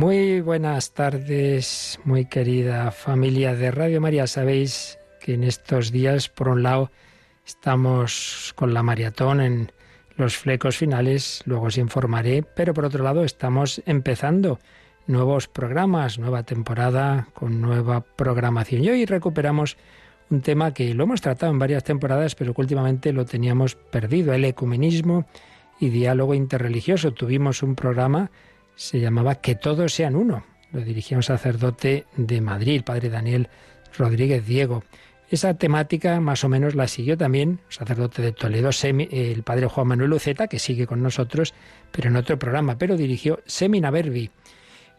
Muy buenas tardes, muy querida familia de Radio María. Sabéis que en estos días, por un lado, estamos con la maratón en los flecos finales, luego os informaré, pero por otro lado estamos empezando nuevos programas, nueva temporada con nueva programación. Y hoy recuperamos un tema que lo hemos tratado en varias temporadas, pero que últimamente lo teníamos perdido, el ecumenismo y diálogo interreligioso. Tuvimos un programa se llamaba Que todos sean uno. Lo dirigía un sacerdote de Madrid, el padre Daniel Rodríguez Diego. Esa temática más o menos la siguió también un sacerdote de Toledo, el padre Juan Manuel Luceta, que sigue con nosotros, pero en otro programa, pero dirigió Semina Verbi.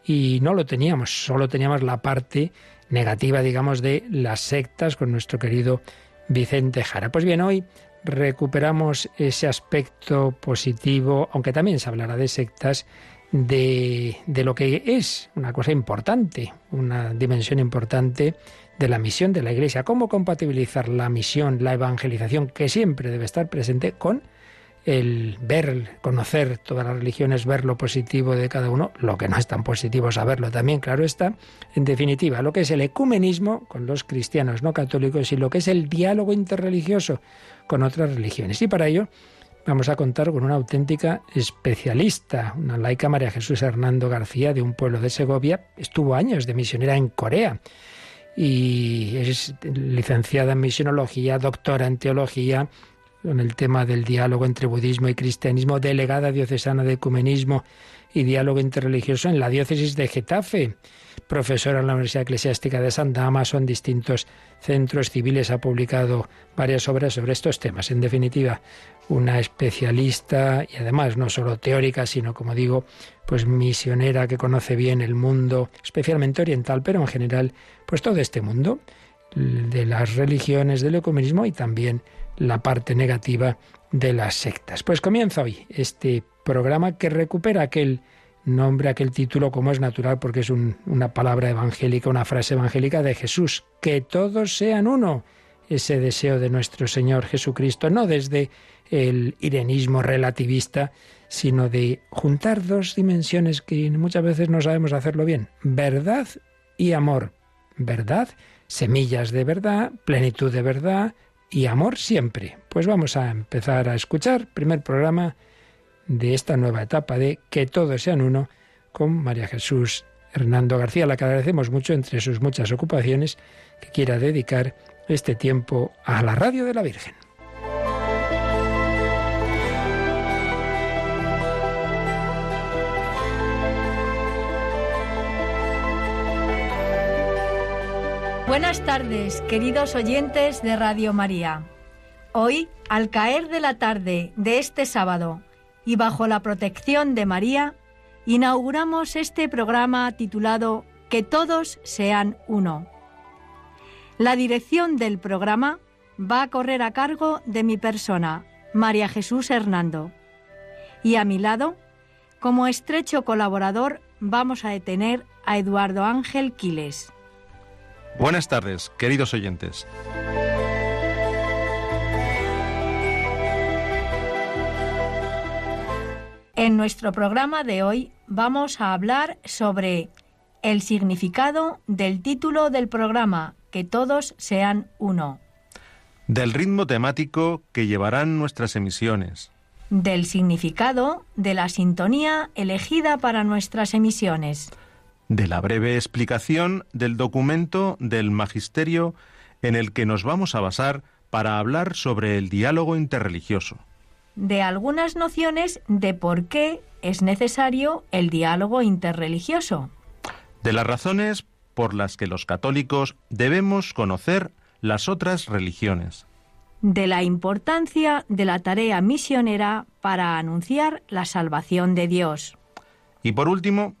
Y no lo teníamos, solo teníamos la parte negativa, digamos, de las sectas con nuestro querido Vicente Jara. Pues bien, hoy recuperamos ese aspecto positivo, aunque también se hablará de sectas, de, de, lo que es una cosa importante, una dimensión importante de la misión de la Iglesia. ¿Cómo compatibilizar la misión, la evangelización, que siempre debe estar presente, con el ver, conocer todas las religiones, ver lo positivo de cada uno, lo que no es tan positivo saberlo también, claro está. En definitiva, lo que es el ecumenismo con los cristianos no católicos y lo que es el diálogo interreligioso con otras religiones. Y para ello vamos a contar con una auténtica especialista, una laica María Jesús Hernando García de un pueblo de Segovia. Estuvo años de misionera en Corea y es licenciada en misionología, doctora en teología, con el tema del diálogo entre budismo y cristianismo, delegada diocesana de ecumenismo y diálogo interreligioso en la diócesis de Getafe, profesora en la Universidad Eclesiástica de San Damaso, en distintos centros civiles, ha publicado varias obras sobre estos temas. En definitiva, una especialista y además no solo teórica, sino como digo, pues misionera que conoce bien el mundo, especialmente oriental, pero en general, pues todo este mundo de las religiones, del ecumenismo y también la parte negativa de las sectas. Pues comienza hoy este programa que recupera aquel nombre, aquel título como es natural porque es una palabra evangélica, una frase evangélica de Jesús, que todos sean uno. Ese deseo de nuestro Señor Jesucristo, no desde el irenismo relativista, sino de juntar dos dimensiones que muchas veces no sabemos hacerlo bien, verdad y amor. Verdad, semillas de verdad, plenitud de verdad, y amor siempre. Pues vamos a empezar a escuchar primer programa de esta nueva etapa de Que todos sean uno con María Jesús Hernando García, la que agradecemos mucho entre sus muchas ocupaciones que quiera dedicar este tiempo a la radio de la Virgen. Buenas tardes, queridos oyentes de Radio María. Hoy, al caer de la tarde de este sábado y bajo la protección de María, inauguramos este programa titulado Que todos sean uno. La dirección del programa va a correr a cargo de mi persona, María Jesús Hernando. Y a mi lado, como estrecho colaborador, vamos a detener a Eduardo Ángel Quiles. Buenas tardes, queridos oyentes. En nuestro programa de hoy vamos a hablar sobre el significado del título del programa, que todos sean uno. Del ritmo temático que llevarán nuestras emisiones. Del significado de la sintonía elegida para nuestras emisiones de la breve explicación del documento del Magisterio en el que nos vamos a basar para hablar sobre el diálogo interreligioso. De algunas nociones de por qué es necesario el diálogo interreligioso. De las razones por las que los católicos debemos conocer las otras religiones. De la importancia de la tarea misionera para anunciar la salvación de Dios. Y por último,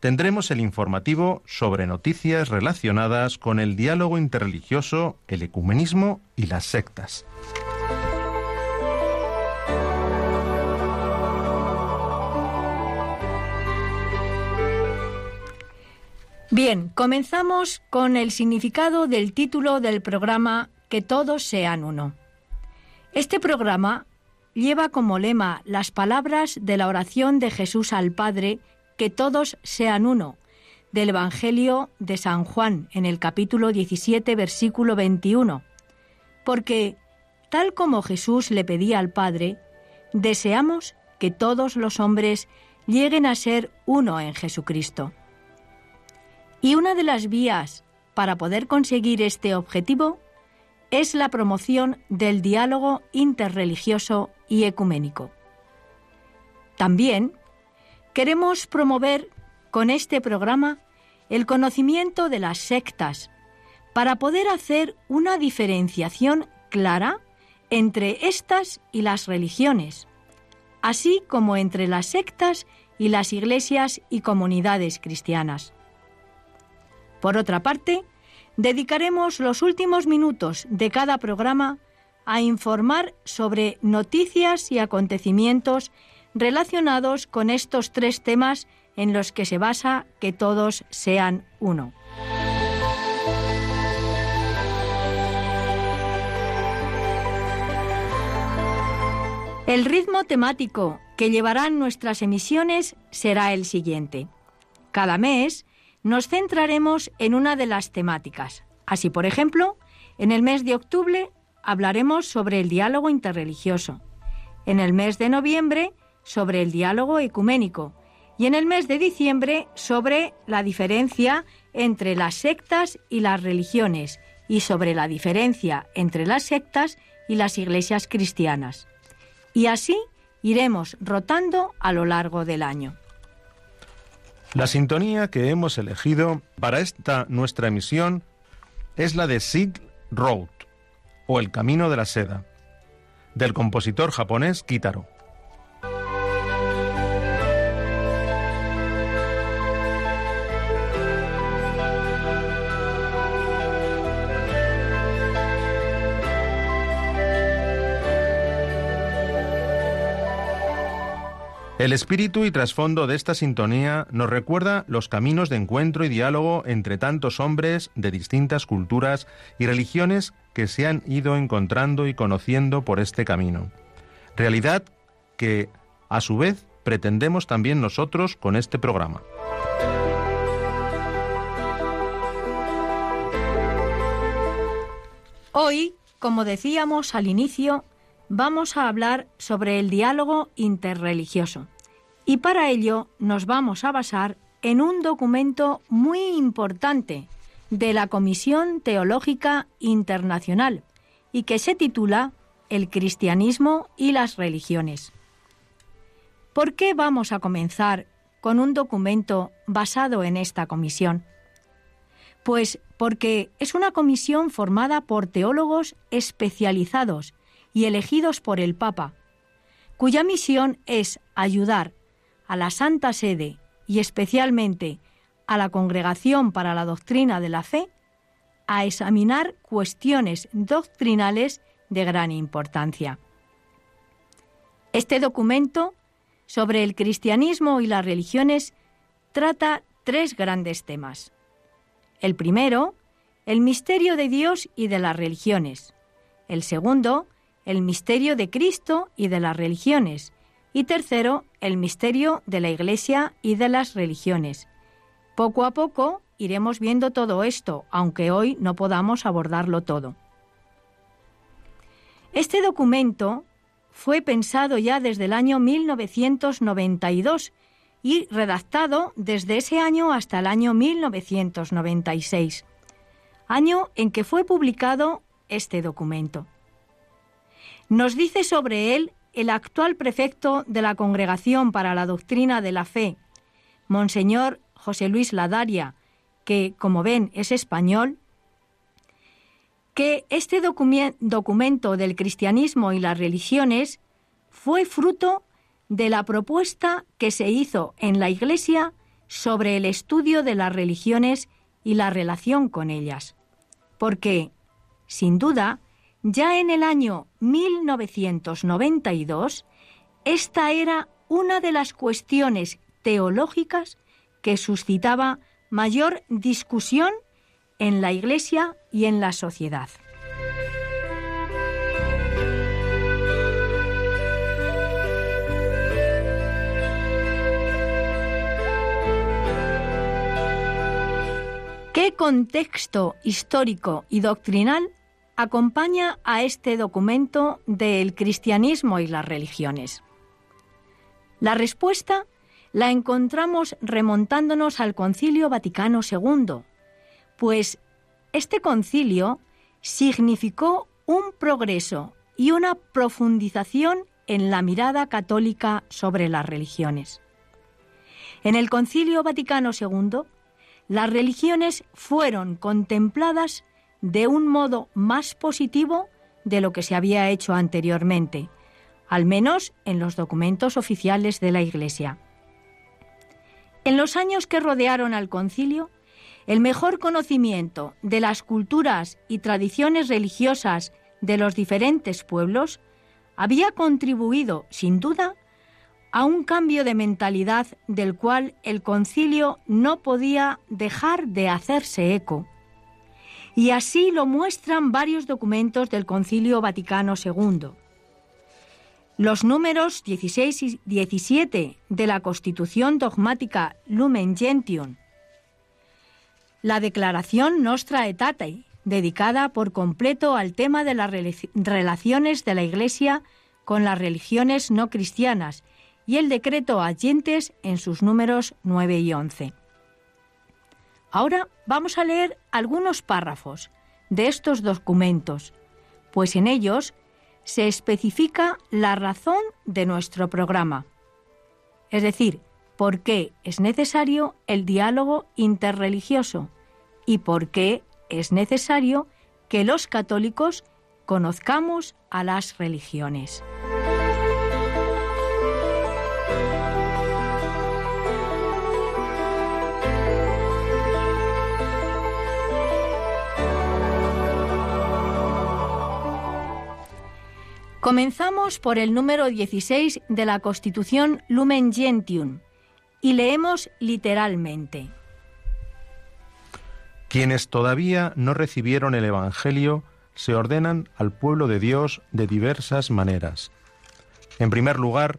tendremos el informativo sobre noticias relacionadas con el diálogo interreligioso, el ecumenismo y las sectas. Bien, comenzamos con el significado del título del programa Que todos sean uno. Este programa lleva como lema las palabras de la oración de Jesús al Padre que todos sean uno, del Evangelio de San Juan en el capítulo 17, versículo 21, porque, tal como Jesús le pedía al Padre, deseamos que todos los hombres lleguen a ser uno en Jesucristo. Y una de las vías para poder conseguir este objetivo es la promoción del diálogo interreligioso y ecuménico. También queremos promover con este programa el conocimiento de las sectas para poder hacer una diferenciación clara entre estas y las religiones, así como entre las sectas y las iglesias y comunidades cristianas. Por otra parte, dedicaremos los últimos minutos de cada programa a informar sobre noticias y acontecimientos relacionados con estos tres temas en los que se basa que todos sean uno. El ritmo temático que llevarán nuestras emisiones será el siguiente. Cada mes nos centraremos en una de las temáticas. Así, por ejemplo, en el mes de octubre hablaremos sobre el diálogo interreligioso. En el mes de noviembre sobre el diálogo ecuménico y en el mes de diciembre sobre la diferencia entre las sectas y las religiones y sobre la diferencia entre las sectas y las iglesias cristianas y así iremos rotando a lo largo del año. La sintonía que hemos elegido para esta nuestra emisión es la de Silk Road o El Camino de la Seda, del compositor japonés Kitaro. El espíritu y trasfondo de esta sintonía nos recuerda los caminos de encuentro y diálogo entre tantos hombres de distintas culturas y religiones que se han ido encontrando y conociendo por este camino. Realidad que, a su vez, pretendemos también nosotros con este programa. Hoy, como decíamos al inicio, vamos a hablar sobre el diálogo interreligioso. Y para ello nos vamos a basar en un documento muy importante de la Comisión Teológica Internacional y que se titula El cristianismo y las religiones. ¿Por qué vamos a comenzar con un documento basado en esta comisión? Pues porque es una comisión formada por teólogos especializados y elegidos por el Papa, cuya misión es ayudar a la Santa Sede y especialmente a la Congregación para la Doctrina de la Fe a examinar cuestiones doctrinales de gran importancia. Este documento sobre el cristianismo y las religiones trata tres grandes temas. El primero, el misterio de Dios y de las religiones. El segundo, el misterio de Cristo y de las religiones. Y tercero, el misterio de la Iglesia y de las religiones. Poco a poco iremos viendo todo esto, aunque hoy no podamos abordarlo todo. Este documento fue pensado ya desde el año 1992 y redactado desde ese año hasta el año 1996, año en que fue publicado este documento. Nos dice sobre él el actual prefecto de la Congregación para la Doctrina de la Fe, Monseñor José Luis Ladaria, que, como ven, es español, que este documento del cristianismo y las religiones fue fruto de la propuesta que se hizo en la Iglesia sobre el estudio de las religiones y la relación con ellas. Porque, sin duda, ya en el año 1992, esta era una de las cuestiones teológicas que suscitaba mayor discusión en la Iglesia y en la sociedad. ¿Qué contexto histórico y doctrinal acompaña a este documento del cristianismo y las religiones? La respuesta la encontramos remontándonos al Concilio Vaticano II, pues este concilio significó un progreso y una profundización en la mirada católica sobre las religiones. En el Concilio Vaticano II, las religiones fueron contempladas de un modo más positivo de lo que se había hecho anteriormente, al menos en los documentos oficiales de la Iglesia. En los años que rodearon al concilio, el mejor conocimiento de las culturas y tradiciones religiosas de los diferentes pueblos había contribuido, sin duda, a un cambio de mentalidad del cual el concilio no podía dejar de hacerse eco. Y así lo muestran varios documentos del Concilio Vaticano II. Los números 16 y 17 de la Constitución dogmática Lumen Gentium, la Declaración Nostra Aetate, dedicada por completo al tema de las relaciones de la Iglesia con las religiones no cristianas, y el decreto Agentes en sus números 9 y 11. Ahora vamos a leer algunos párrafos de estos documentos, pues en ellos se especifica la razón de nuestro programa, es decir, por qué es necesario el diálogo interreligioso y por qué es necesario que los católicos conozcamos a las religiones. Comenzamos por el número 16 de la Constitución Lumen Gentium y leemos literalmente. Quienes todavía no recibieron el Evangelio se ordenan al pueblo de Dios de diversas maneras. En primer lugar,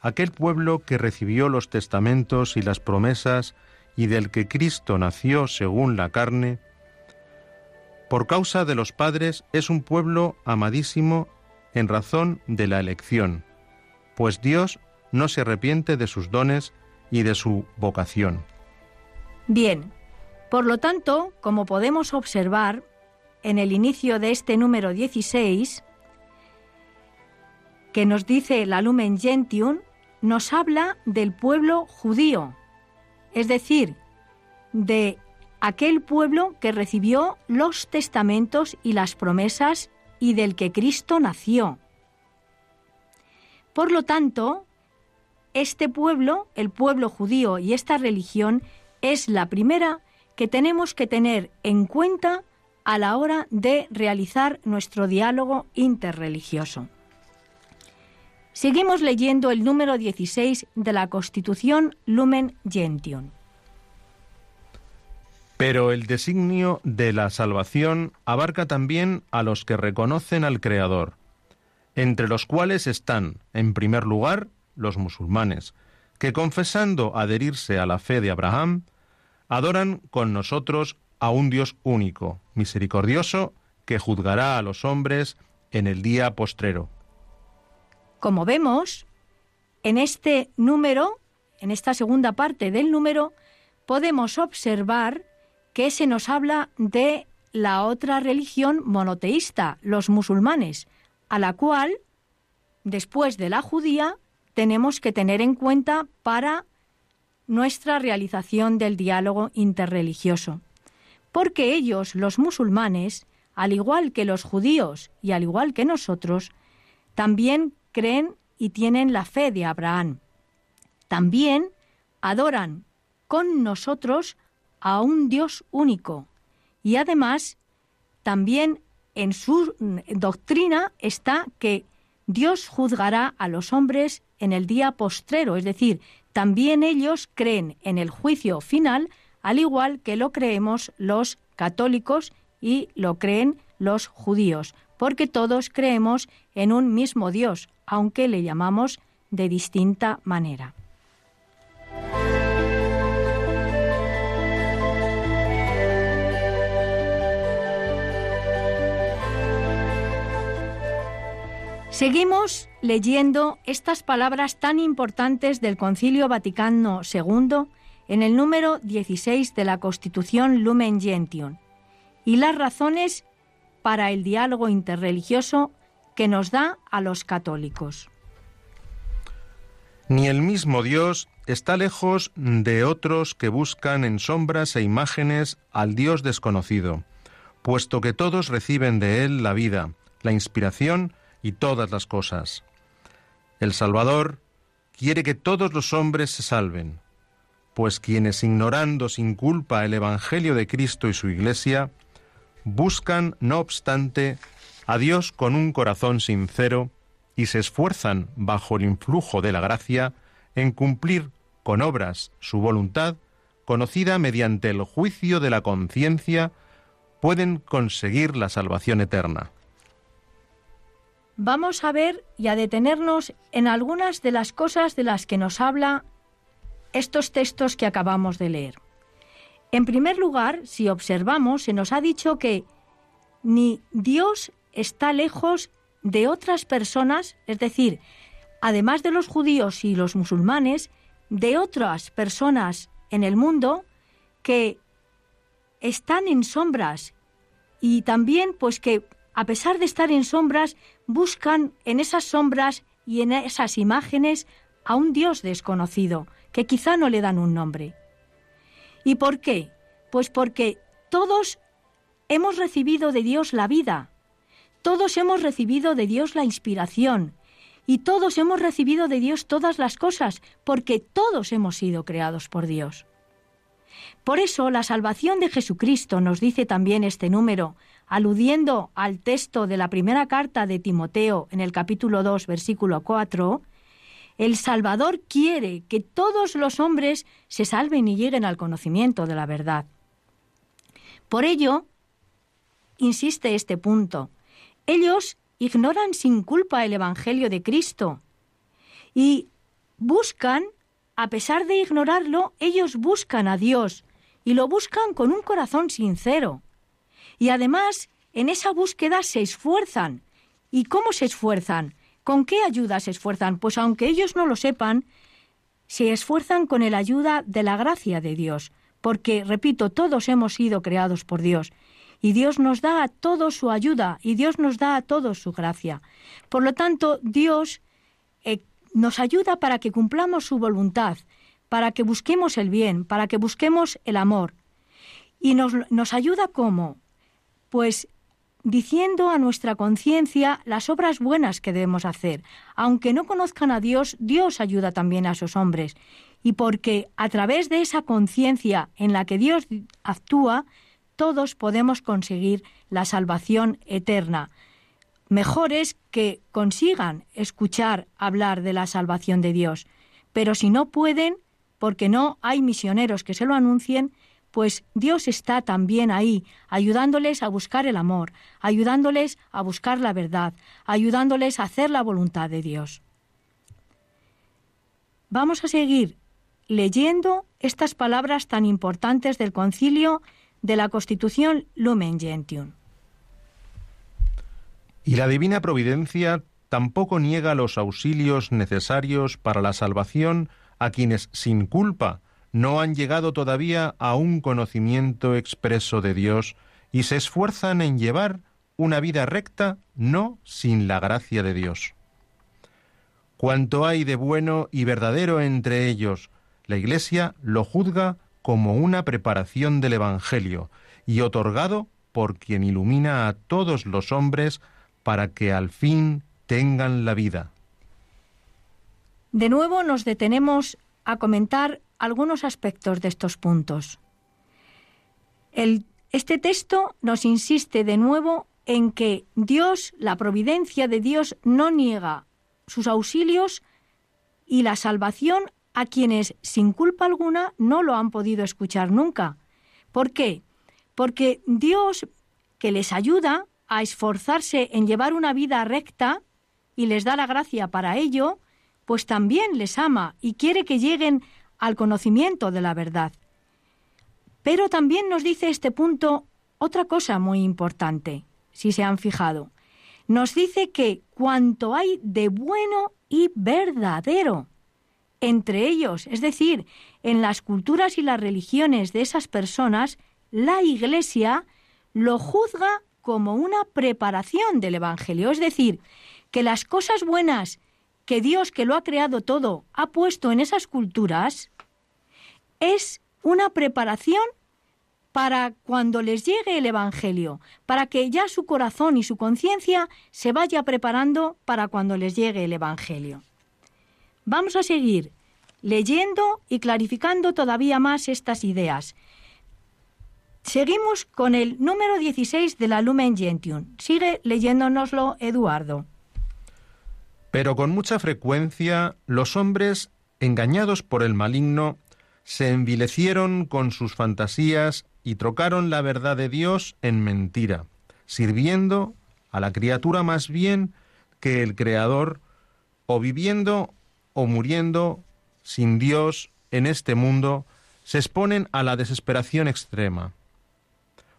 aquel pueblo que recibió los testamentos y las promesas y del que Cristo nació según la carne, por causa de los padres es un pueblo amadísimo en razón de la elección, pues Dios no se arrepiente de sus dones y de su vocación. Bien, por lo tanto, como podemos observar en el inicio de este número 16, que nos dice la Lumen Gentium, nos habla del pueblo judío, es decir, de aquel pueblo que recibió los testamentos y las promesas y del que Cristo nació. Por lo tanto, este pueblo, el pueblo judío y esta religión es la primera que tenemos que tener en cuenta a la hora de realizar nuestro diálogo interreligioso. Seguimos leyendo el número 16 de la Constitución Lumen Gentium. Pero el designio de la salvación abarca también a los que reconocen al Creador, entre los cuales están, en primer lugar, los musulmanes, que confesando adherirse a la fe de Abraham, adoran con nosotros a un Dios único, misericordioso, que juzgará a los hombres en el día postrero. Como vemos, en este número, en esta segunda parte del número, podemos observar que se nos habla de la otra religión monoteísta, los musulmanes, a la cual, después de la judía, tenemos que tener en cuenta para nuestra realización del diálogo interreligioso. Porque ellos, los musulmanes, al igual que los judíos y al igual que nosotros, también creen y tienen la fe de Abraham. También adoran con nosotros a un Dios único. Y además, también en su doctrina está que Dios juzgará a los hombres en el día postrero, es decir, también ellos creen en el juicio final, al igual que lo creemos los católicos y lo creen los judíos, porque todos creemos en un mismo Dios, aunque le llamamos de distinta manera. Seguimos leyendo estas palabras tan importantes del Concilio Vaticano II en el número 16 de la Constitución Lumen Gentium y las razones para el diálogo interreligioso que nos da a los católicos. Ni el mismo Dios está lejos de otros que buscan en sombras e imágenes al Dios desconocido, puesto que todos reciben de Él la vida, la inspiración y todas las cosas. El Salvador quiere que todos los hombres se salven, pues quienes ignorando sin culpa el Evangelio de Cristo y su Iglesia, buscan, no obstante, a Dios con un corazón sincero y se esfuerzan bajo el influjo de la gracia en cumplir con obras su voluntad, conocida mediante el juicio de la conciencia, pueden conseguir la salvación eterna. Vamos a ver y a detenernos en algunas de las cosas de las que nos habla estos textos que acabamos de leer. En primer lugar, si observamos, se nos ha dicho que ni Dios está lejos de otras personas, es decir, además de los judíos y los musulmanes, de otras personas en el mundo que están en sombras y también pues que a pesar de estar en sombras buscan en esas sombras y en esas imágenes a un Dios desconocido que quizá no le dan un nombre. ¿Y por qué? Pues porque todos hemos recibido de Dios la vida, todos hemos recibido de Dios la inspiración y todos hemos recibido de Dios todas las cosas, porque todos hemos sido creados por Dios. Por eso la salvación de Jesucristo nos dice también este número, aludiendo al texto de la primera carta de Timoteo en el capítulo 2, versículo 4, el Salvador quiere que todos los hombres se salven y lleguen al conocimiento de la verdad. Por ello, insiste este punto, ellos ignoran sin culpa el Evangelio de Cristo y buscan, a pesar de ignorarlo, ellos buscan a Dios y lo buscan con un corazón sincero. Y además, en esa búsqueda se esfuerzan. ¿Y cómo se esfuerzan? ¿Con qué ayuda se esfuerzan? Pues aunque ellos no lo sepan, se esfuerzan con la ayuda de la gracia de Dios, porque, repito, todos hemos sido creados por Dios, y Dios nos da a todos su ayuda, y Dios nos da a todos su gracia. Por lo tanto, Dios eh, nos ayuda para que cumplamos su voluntad, para que busquemos el bien, para que busquemos el amor. ¿Y nos, nos ayuda cómo? Pues diciendo a nuestra conciencia las obras buenas que debemos hacer. Aunque no conozcan a Dios, Dios ayuda también a esos hombres. Y porque a través de esa conciencia en la que Dios actúa, todos podemos conseguir la salvación eterna. Mejor es que consigan escuchar hablar de la salvación de Dios. Pero si no pueden, porque no hay misioneros que se lo anuncien, pues Dios está también ahí, ayudándoles a buscar el amor, ayudándoles a buscar la verdad, ayudándoles a hacer la voluntad de Dios. Vamos a seguir leyendo estas palabras tan importantes del concilio de la Constitución Lumen Gentium. Y la divina providencia tampoco niega los auxilios necesarios para la salvación a quienes sin culpa no han llegado todavía a un conocimiento expreso de Dios y se esfuerzan en llevar una vida recta no sin la gracia de Dios. Cuanto hay de bueno y verdadero entre ellos, la Iglesia lo juzga como una preparación del Evangelio y otorgado por quien ilumina a todos los hombres para que al fin tengan la vida. De nuevo nos detenemos a comentar algunos aspectos de estos puntos. este texto nos insiste de nuevo en que Dios, la providencia de Dios, no niega sus auxilios y la salvación a quienes sin culpa alguna no lo han podido escuchar nunca. ¿Por qué? Porque Dios, que les ayuda a esforzarse en llevar una vida recta y les da la gracia para ello, pues también les ama y quiere que lleguen al conocimiento de la verdad. Pero también nos dice este punto otra cosa muy importante, si se han fijado. nos dice que cuanto hay de bueno y verdadero entre ellos, es decir, en las culturas y las religiones de esas personas, la Iglesia lo juzga como una preparación del Evangelio, es decir, que las cosas buenas que Dios, que lo ha creado todo, ha puesto en esas culturas, es una preparación para cuando les llegue el Evangelio, para que ya su corazón y su conciencia se vaya preparando para cuando les llegue el Evangelio. Vamos a seguir leyendo y clarificando todavía más estas ideas. Seguimos con el número 16 de la Lumen Gentium. Sigue leyéndonoslo, Eduardo. Pero con mucha frecuencia los hombres, engañados por el maligno, se envilecieron con sus fantasías y trocaron la verdad de Dios en mentira, sirviendo a la criatura más bien que el Creador, o viviendo o muriendo sin Dios en este mundo, se exponen a la desesperación extrema.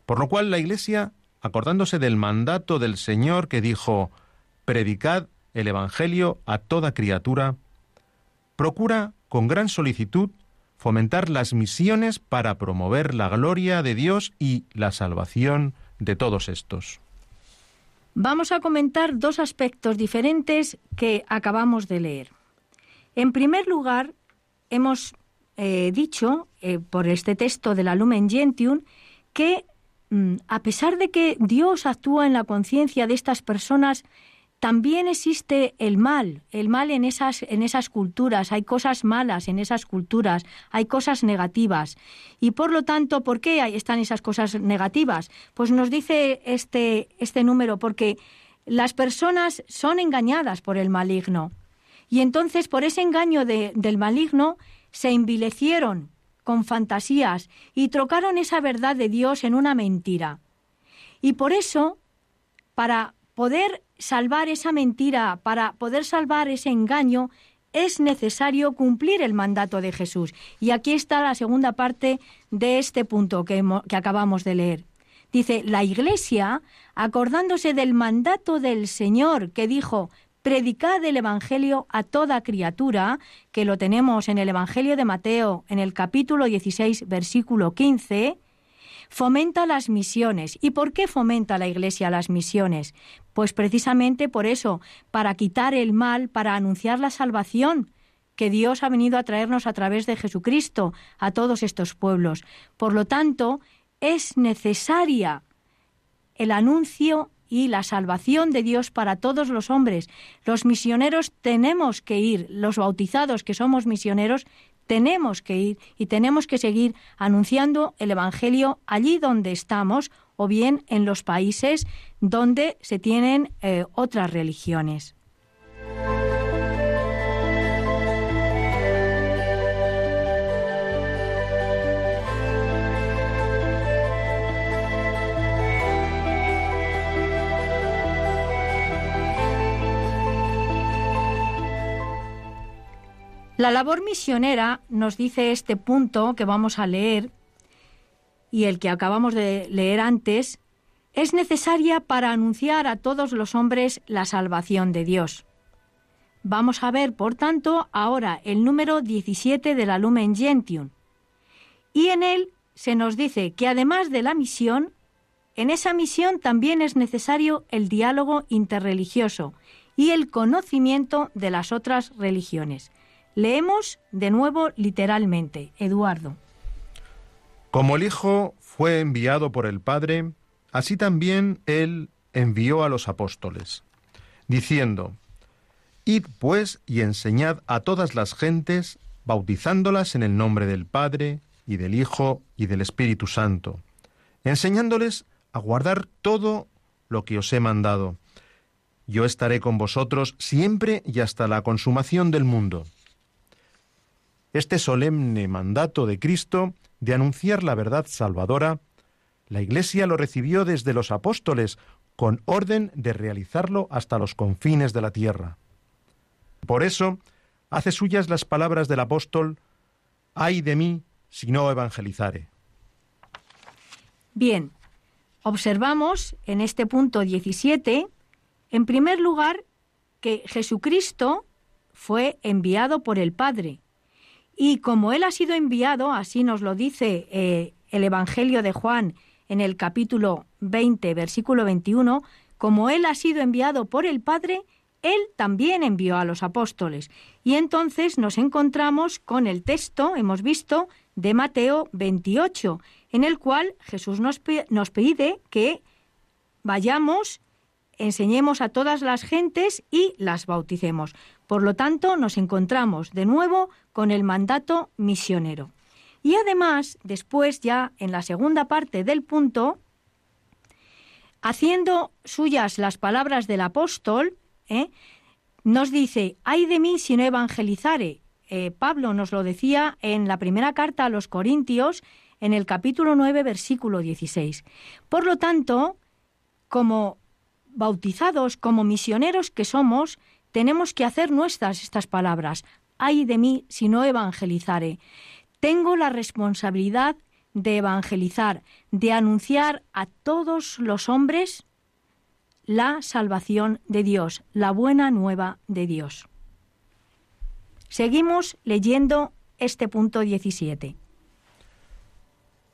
Por lo cual la Iglesia, acordándose del mandato del Señor que dijo, predicad el Evangelio a toda criatura, procura con gran solicitud fomentar las misiones para promover la gloria de Dios y la salvación de todos estos. Vamos a comentar dos aspectos diferentes que acabamos de leer. En primer lugar, hemos eh, dicho, eh, por este texto de la Lumen Gentium, que mm, a pesar de que Dios actúa en la conciencia de estas personas también existe el mal, el mal en esas, en esas culturas, hay cosas malas en esas culturas, hay cosas negativas. Y por lo tanto, ¿por qué están esas cosas negativas? Pues nos dice este, este número, porque las personas son engañadas por el maligno. Y entonces, por ese engaño del maligno, se envilecieron con fantasías y trocaron esa verdad de Dios en una mentira. Y por eso, para poder salvar esa mentira, para poder salvar ese engaño, es necesario cumplir el mandato de Jesús. Y aquí está la segunda parte de este punto que, acabamos de leer. Dice, la Iglesia, acordándose del mandato del Señor que dijo, predicad el Evangelio a toda criatura, que lo tenemos en el Evangelio de Mateo, en el capítulo 16, versículo 15, fomenta las misiones. ¿Y por qué fomenta la Iglesia las misiones? Pues precisamente por eso, para quitar el mal, para anunciar la salvación que Dios ha venido a traernos a través de Jesucristo a todos estos pueblos. Por lo tanto, es necesaria el anuncio y la salvación de Dios para todos los hombres. Los misioneros tenemos que ir, los bautizados que somos misioneros, tenemos que ir y tenemos que seguir anunciando el Evangelio allí donde estamos o bien en los países donde se tienen eh, otras religiones. La labor misionera, nos dice este punto que vamos a leer, y el que acabamos de leer antes, es necesaria para anunciar a todos los hombres la salvación de Dios. Vamos a ver, por tanto, ahora el número 17 de la Lumen Gentium. Y en él se nos dice que además de la misión, en esa misión también es necesario el diálogo interreligioso y el conocimiento de las otras religiones. Leemos de nuevo literalmente, Eduardo. Como el Hijo fue enviado por el Padre, así también Él envió a los apóstoles, diciendo, Id pues y enseñad a todas las gentes, bautizándolas en el nombre del Padre, y del Hijo, y del Espíritu Santo, enseñándoles a guardar todo lo que os he mandado. Yo estaré con vosotros siempre y hasta la consumación del mundo. Este solemne mandato de Cristo de anunciar la verdad salvadora, la Iglesia lo recibió desde los apóstoles con orden de realizarlo hasta los confines de la tierra. Por eso, hace suyas las palabras del apóstol, ay de mí si no evangelizare. Bien, observamos en este punto 17 En primer lugar, que Jesucristo fue enviado por el Padre. Y como Él ha sido enviado, así nos lo dice eh, el Evangelio de Juan en el capítulo 20, versículo 21, como Él ha sido enviado por el Padre, Él también envió a los apóstoles. Y entonces nos encontramos con el texto, hemos visto, de Mateo 28, en el cual Jesús nos, nos pide que vayamos, enseñemos a todas las gentes y las bauticemos. Por lo tanto, nos encontramos de nuevo con el mandato misionero. Y además, después ya en la segunda parte del punto, haciendo suyas las palabras del apóstol, ¿eh? nos dice, ay de mí si no evangelizare. Eh, Pablo nos lo decía en la primera carta a los Corintios, en el capítulo 9, versículo 16. Por lo tanto, como bautizados, como misioneros que somos, tenemos que hacer nuestras estas palabras. Ay de mí si no evangelizare. Tengo la responsabilidad de evangelizar, de anunciar a todos los hombres la salvación de Dios, la buena nueva de Dios. Seguimos leyendo este punto 17.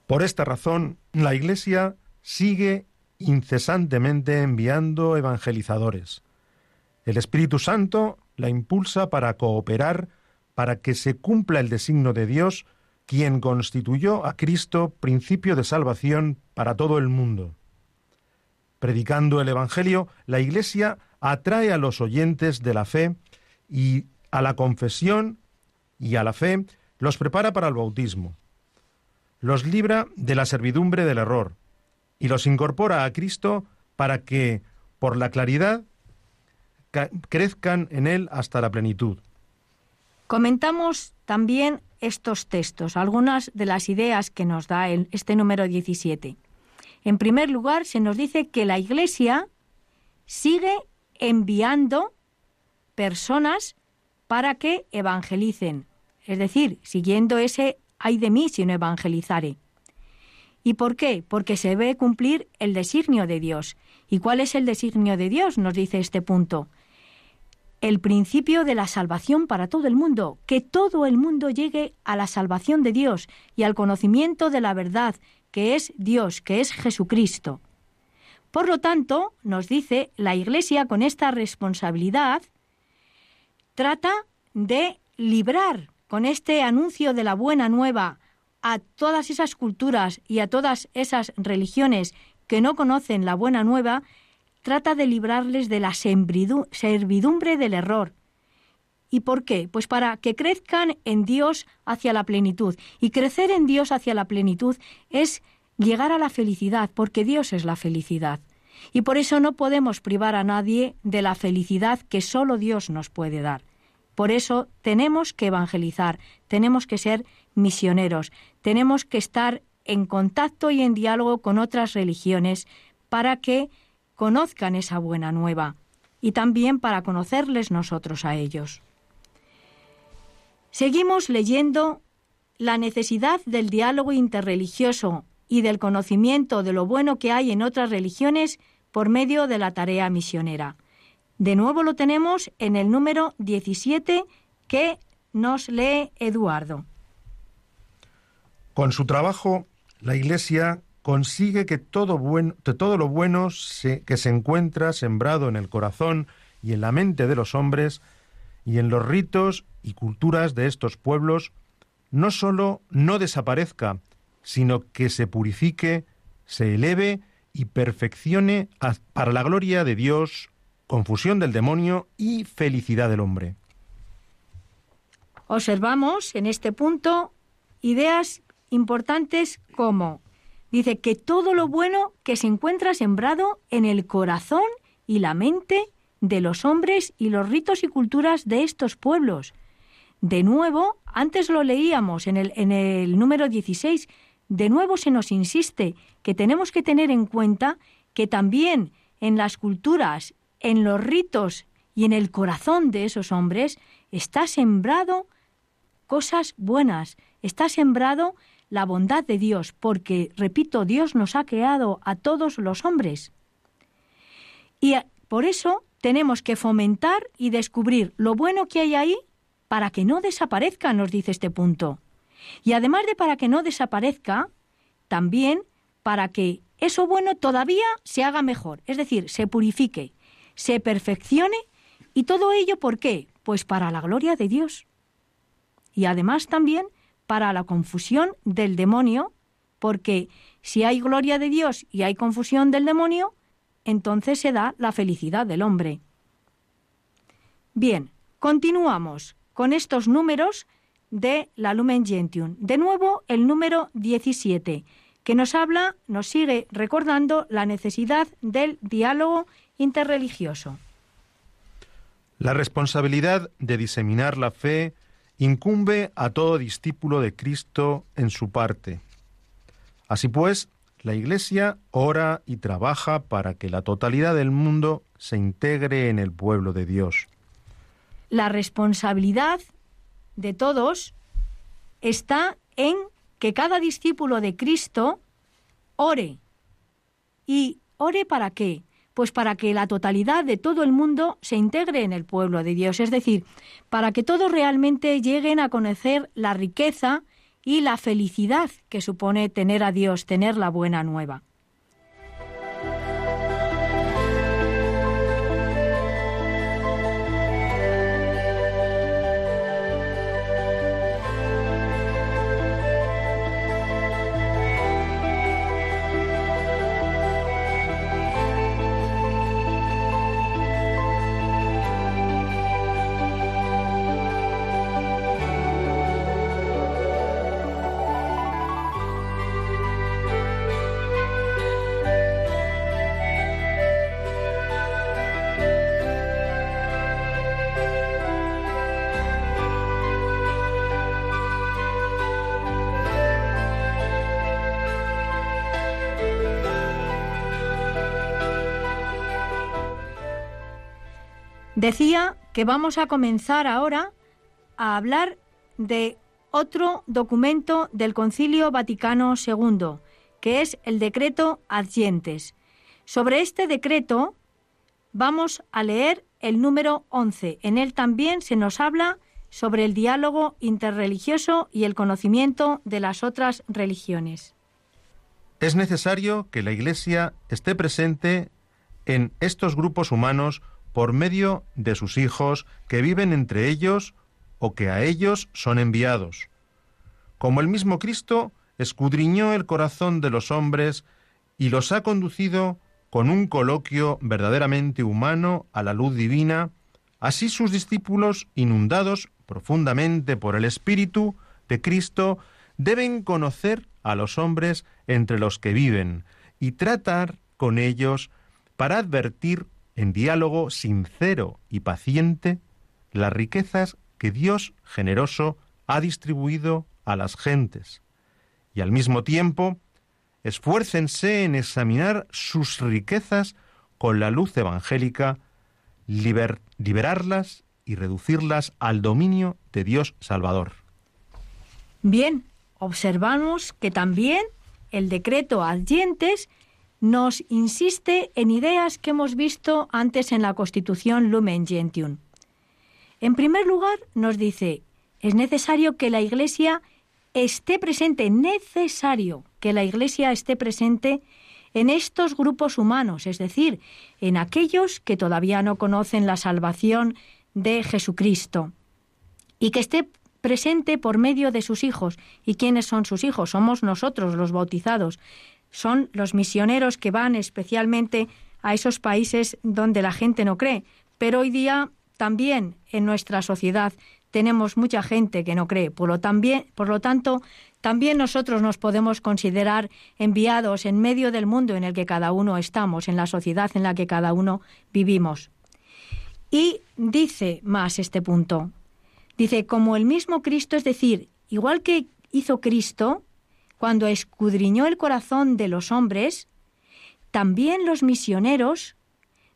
Por esta razón, la Iglesia sigue incesantemente enviando evangelizadores. El Espíritu Santo la impulsa para cooperar para que se cumpla el designio de Dios, quien constituyó a Cristo principio de salvación para todo el mundo. Predicando el Evangelio, la Iglesia atrae a los oyentes de la fe y a la confesión y a la fe los prepara para el bautismo. Los libra de la servidumbre del error, y los incorpora a Cristo para que, por la claridad, crezcan en Él hasta la plenitud. Comentamos también estos textos, algunas de las ideas que nos da este número 17. En primer lugar, se nos dice que la Iglesia sigue enviando personas para que evangelicen, es decir, siguiendo ese ay de mí si no evangelizare. ¿Y por qué? Porque se ve cumplir el designio de Dios. ¿Y cuál es el designio de Dios? Nos dice este punto. El principio de la salvación para todo el mundo, que todo el mundo llegue a la salvación de Dios y al conocimiento de la verdad, que es Dios, que es Jesucristo. Por lo tanto, nos dice la Iglesia con esta responsabilidad, trata de librar con este anuncio de la buena nueva a todas esas culturas y a todas esas religiones que no conocen la buena nueva, trata de librarles de la servidumbre del error. ¿Y por qué? Pues para que crezcan en Dios hacia la plenitud. Y crecer en Dios hacia la plenitud es llegar a la felicidad, porque Dios es la felicidad. Y por eso no podemos privar a nadie de la felicidad que solo Dios nos puede dar. Por eso tenemos que evangelizar, tenemos que ser misioneros, tenemos que estar en contacto y en diálogo con otras religiones para que conozcan esa buena nueva y también para conocerles nosotros a ellos. Seguimos leyendo la necesidad del diálogo interreligioso y del conocimiento de lo bueno que hay en otras religiones por medio de la tarea misionera. De nuevo lo tenemos en el número 17 que nos lee Eduardo. Con su trabajo, la Iglesia consigue que todo, todo lo bueno que se encuentra sembrado en el corazón y en la mente de los hombres y en los ritos y culturas de estos pueblos no sólo no desaparezca, sino que se purifique, se eleve y perfeccione para la gloria de Dios confusión del demonio y felicidad del hombre. Observamos en este punto ideas importantes como dice que todo lo bueno que se encuentra sembrado en el corazón y la mente de los hombres y los ritos y culturas de estos pueblos. De nuevo, antes lo leíamos en el, número 16, de nuevo se nos insiste que tenemos que tener en cuenta que también en las culturas en los ritos y en el corazón de esos hombres está sembrado cosas buenas, está sembrado la bondad de Dios, porque, repito, Dios nos ha creado a todos los hombres. Y por eso tenemos que fomentar y descubrir lo bueno que hay ahí para que no desaparezca, nos dice este punto. Y además de para que no desaparezca, también para que eso bueno todavía se haga mejor, es decir, se purifique, se perfeccione y todo ello ¿por qué? Pues para la gloria de Dios. Y además también para la confusión del demonio, porque si hay gloria de Dios y hay confusión del demonio, entonces se da la felicidad del hombre. Bien, continuamos con estos números de la Lumen Gentium. De nuevo, el número 17, que nos habla, nos sigue recordando la necesidad del diálogo interreligioso. La responsabilidad de diseminar la fe incumbe a todo discípulo de Cristo en su parte. Así pues, la Iglesia ora y trabaja para que la totalidad del mundo se integre en el pueblo de Dios. La responsabilidad de todos está en que cada discípulo de Cristo ore. ¿Y ore para qué? Pues para que la totalidad de todo el mundo se integre en el pueblo de Dios, es decir, para que todos realmente lleguen a conocer la riqueza y la felicidad que supone tener a Dios, tener la buena nueva. Decía que vamos a comenzar ahora a hablar de otro documento del Concilio Vaticano II, que es el decreto Adcientes. Sobre este decreto vamos a leer el número 11. En él también se nos habla sobre el diálogo interreligioso y el conocimiento de las otras religiones. Es necesario que la Iglesia esté presente en estos grupos humanos por medio de sus hijos que viven entre ellos o que a ellos son enviados. Como el mismo Cristo escudriñó el corazón de los hombres y los ha conducido con un coloquio verdaderamente humano a la luz divina, así sus discípulos, inundados profundamente por el Espíritu de Cristo, deben conocer a los hombres entre los que viven y tratar con ellos para advertir en diálogo sincero y paciente las riquezas que Dios generoso ha distribuido a las gentes, y al mismo tiempo esfuércense en examinar sus riquezas con la luz evangélica, liberarlas y reducirlas al dominio de Dios Salvador. Bien, observamos que también el decreto adyentes nos insiste en ideas que hemos visto antes en la Constitución Lumen Gentium. En primer lugar, nos dice, es necesario que la Iglesia esté presente, necesario que la Iglesia esté presente en estos grupos humanos, es decir, en aquellos que todavía no conocen la salvación de Jesucristo, y que esté presente por medio de sus hijos. ¿Y quiénes son sus hijos? Somos nosotros los bautizados son los misioneros que van especialmente a esos países donde la gente no cree. Pero hoy día también en nuestra sociedad tenemos mucha gente que no cree. Por lo, también, por lo tanto, también nosotros nos podemos considerar enviados en medio del mundo en el que cada uno estamos, en la sociedad en la que cada uno vivimos. Y dice más este punto. Dice, como el mismo Cristo, es decir, igual que hizo Cristo, cuando escudriñó el corazón de los hombres, también los misioneros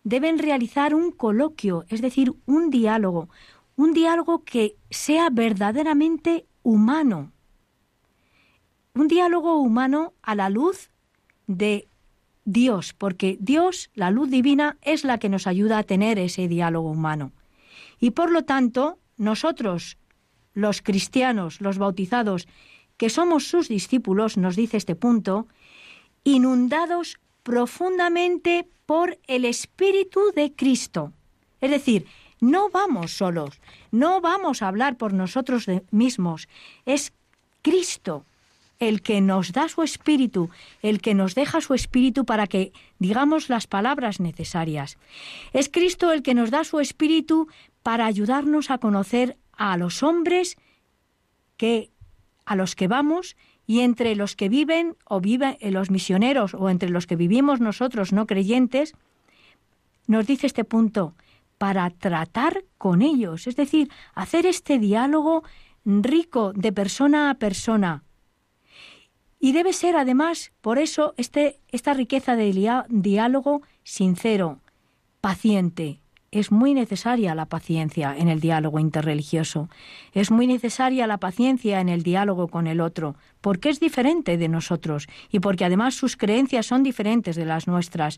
deben realizar un coloquio, es decir, un diálogo, un diálogo que sea verdaderamente humano, un diálogo humano a la luz de Dios, porque Dios, la luz divina, es la que nos ayuda a tener ese diálogo humano. Y por lo tanto, nosotros, los cristianos, los bautizados, que somos sus discípulos, nos dice este punto, inundados profundamente por el Espíritu de Cristo. Es decir, no vamos solos, no vamos a hablar por nosotros mismos, es Cristo el que nos da su espíritu, el que nos deja su espíritu para que digamos las palabras necesarias. Es Cristo el que nos da su espíritu para ayudarnos a conocer a los hombres que a los que vamos y entre los que viven o viven eh, los misioneros o entre los que vivimos nosotros no creyentes, nos dice este punto, para tratar con ellos, es decir, hacer este diálogo rico de persona a persona. Y debe ser además, por eso, este, esta riqueza de diálogo sincero, paciente, es muy necesaria la paciencia en el diálogo interreligioso, es muy necesaria la paciencia en el diálogo con el otro, porque es diferente de nosotros y porque además sus creencias son diferentes de las nuestras.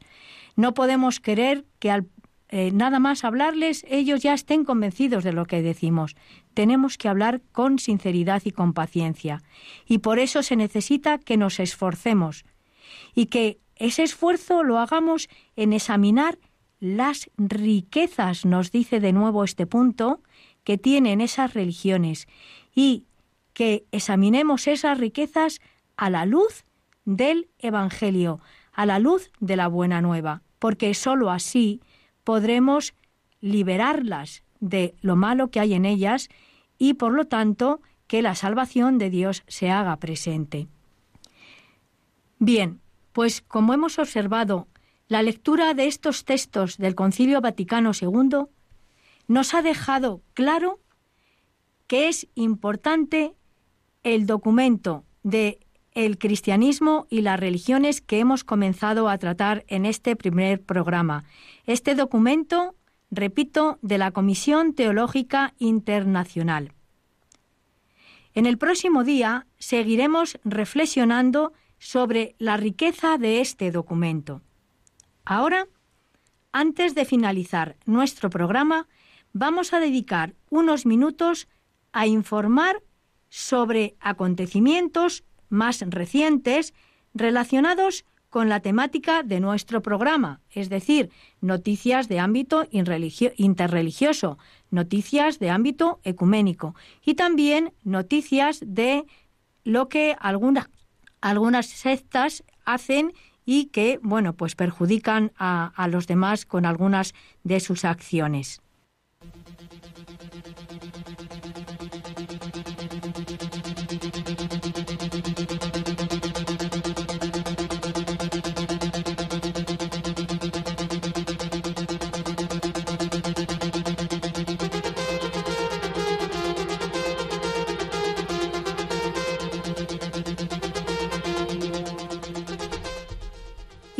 No podemos querer que al eh, nada más hablarles ellos ya estén convencidos de lo que decimos. Tenemos que hablar con sinceridad y con paciencia. Y por eso se necesita que nos esforcemos y que ese esfuerzo lo hagamos en examinar las riquezas, nos dice de nuevo este punto, que tienen esas religiones y que examinemos esas riquezas a la luz del Evangelio, a la luz de la buena nueva, porque sólo así podremos liberarlas de lo malo que hay en ellas y, por lo tanto, que la salvación de Dios se haga presente. Bien, pues como hemos observado la lectura de estos textos del Concilio Vaticano II nos ha dejado claro que es importante el documento de el cristianismo y las religiones que hemos comenzado a tratar en este primer programa. Este documento, repito, de la Comisión Teológica Internacional. En el próximo día seguiremos reflexionando sobre la riqueza de este documento. Ahora, antes de finalizar nuestro programa, vamos a dedicar unos minutos a informar sobre acontecimientos más recientes relacionados con la temática de nuestro programa, es decir, noticias de ámbito interreligioso, noticias de ámbito ecuménico y también noticias de lo que algunas sectas hacen y que, bueno, pues perjudican a, a los demás con algunas de sus acciones.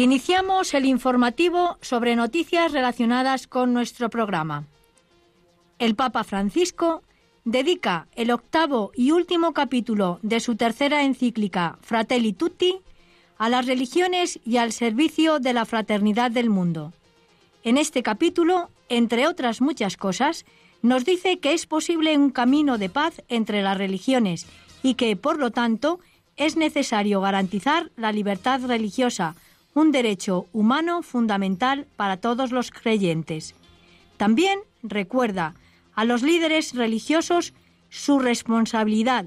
Iniciamos el informativo sobre noticias relacionadas con nuestro programa. El Papa Francisco dedica el octavo y último capítulo de su tercera encíclica Fratelli Tutti a las religiones y al servicio de la fraternidad del mundo. En este capítulo, entre otras muchas cosas, nos dice que es posible un camino de paz entre las religiones y que, por lo tanto, es necesario garantizar la libertad religiosa, un derecho humano fundamental para todos los creyentes. También recuerda a los líderes religiosos su responsabilidad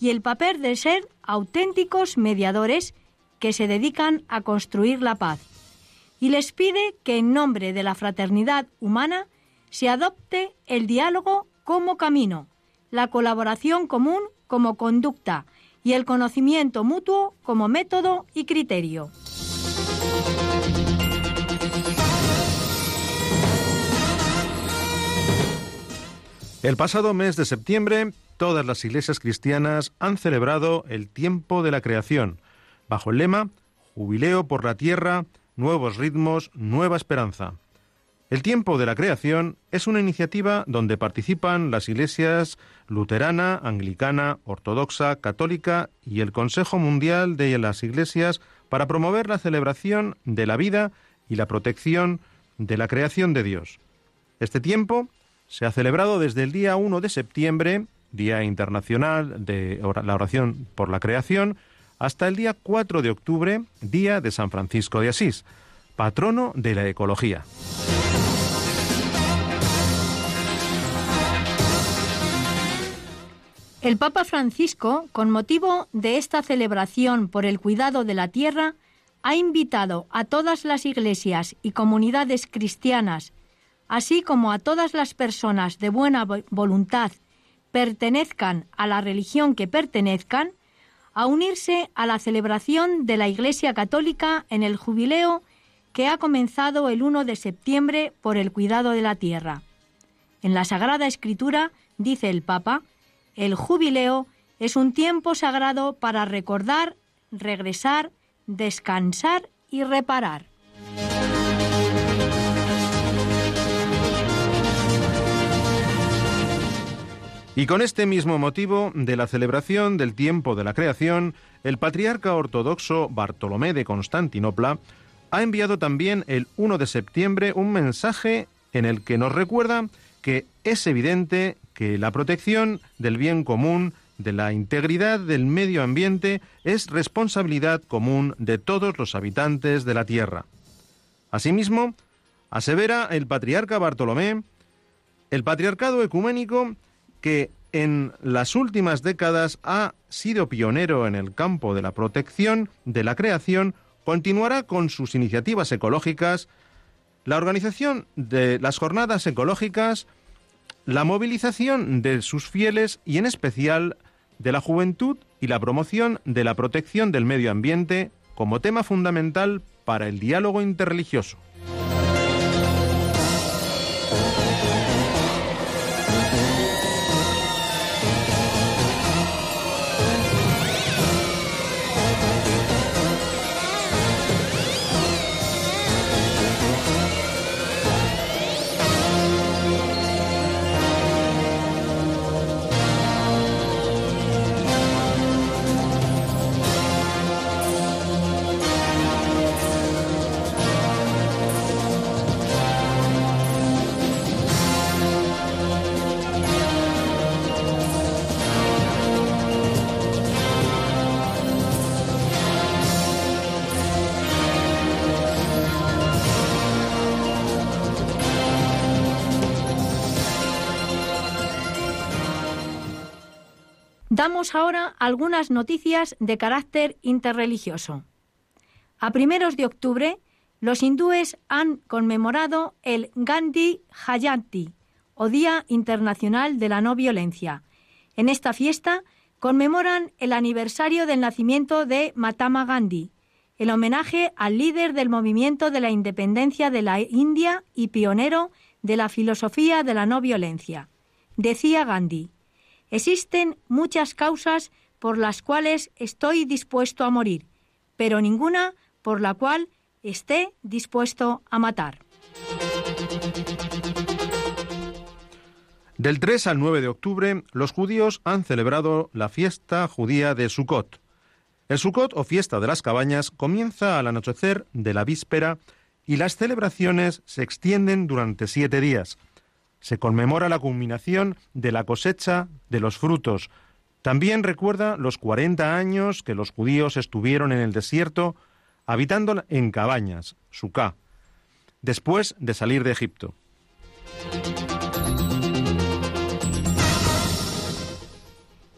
y el papel de ser auténticos mediadores que se dedican a construir la paz. Y les pide que en nombre de la fraternidad humana se adopte el diálogo como camino, la colaboración común como conducta y el conocimiento mutuo como método y criterio. El pasado mes de septiembre, todas las iglesias cristianas han celebrado el tiempo de la creación, bajo el lema Jubileo por la tierra, nuevos ritmos, nueva esperanza. El tiempo de la creación es una iniciativa donde participan las iglesias luterana, anglicana, ortodoxa, católica y el Consejo Mundial de las Iglesias para promover la celebración de la vida y la protección de la creación de Dios. Este tiempo se ha celebrado desde el día 1 de septiembre, Día Internacional de la Oración por la Creación, hasta el día 4 de octubre, Día de San Francisco de Asís, patrono de la ecología. El Papa Francisco, con motivo de esta celebración por el cuidado de la tierra, ha invitado a todas las iglesias y comunidades cristianas, así como a todas las personas de buena voluntad, pertenezcan a la religión que pertenezcan, a unirse a la celebración de la Iglesia Católica en el jubileo que ha comenzado el 1 de septiembre por el cuidado de la tierra. En la Sagrada Escritura dice el Papa, el jubileo es un tiempo sagrado para recordar, regresar, descansar y reparar. Y con este mismo motivo de la celebración del tiempo de la creación, el patriarca ortodoxo Bartolomé de Constantinopla ha enviado también el 1 de septiembre un mensaje en el que nos recuerda que es evidente que la protección del bien común, de la integridad del medio ambiente, es responsabilidad común de todos los habitantes de la Tierra. Asimismo, asevera el patriarca Bartolomé, el patriarcado ecuménico que en las últimas décadas ha sido pionero en el campo de la protección de la creación, continuará con sus iniciativas ecológicas, la organización de las jornadas ecológicas, la movilización de sus fieles y en especial de la juventud y la promoción de la protección del medio ambiente como tema fundamental para el diálogo interreligioso. Damos ahora algunas noticias de carácter interreligioso. A primeros de octubre, los hindúes han conmemorado el Gandhi Jayanti, o Día Internacional de la No Violencia. En esta fiesta conmemoran el aniversario del nacimiento de Mahatma Gandhi, el homenaje al líder del movimiento de la independencia de la India y pionero de la filosofía de la no violencia. Decía Gandhi, Existen muchas causas por las cuales estoy dispuesto a morir, pero ninguna por la cual esté dispuesto a matar. Del 3 al 9 de octubre, los judíos han celebrado la fiesta judía de Sukkot. El Sukkot o fiesta de las cabañas comienza al anochecer de la víspera y las celebraciones se extienden durante siete días se conmemora la culminación de la cosecha de los frutos. También recuerda los 40 años que los judíos estuvieron en el desierto habitando en cabañas, suká, después de salir de Egipto.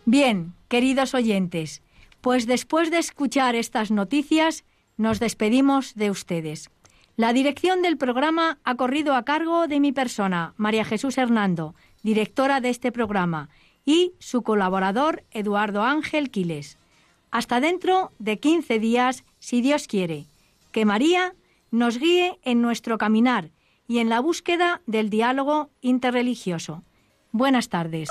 Bien, queridos oyentes, pues después de escuchar estas noticias, nos despedimos de ustedes. La dirección del programa ha corrido a cargo de mi persona, María Jesús Hernando, directora de este programa, y su colaborador, Eduardo Ángel Quiles. Hasta dentro de 15 días, si Dios quiere. Que María nos guíe en nuestro caminar y en la búsqueda del diálogo interreligioso. Buenas tardes.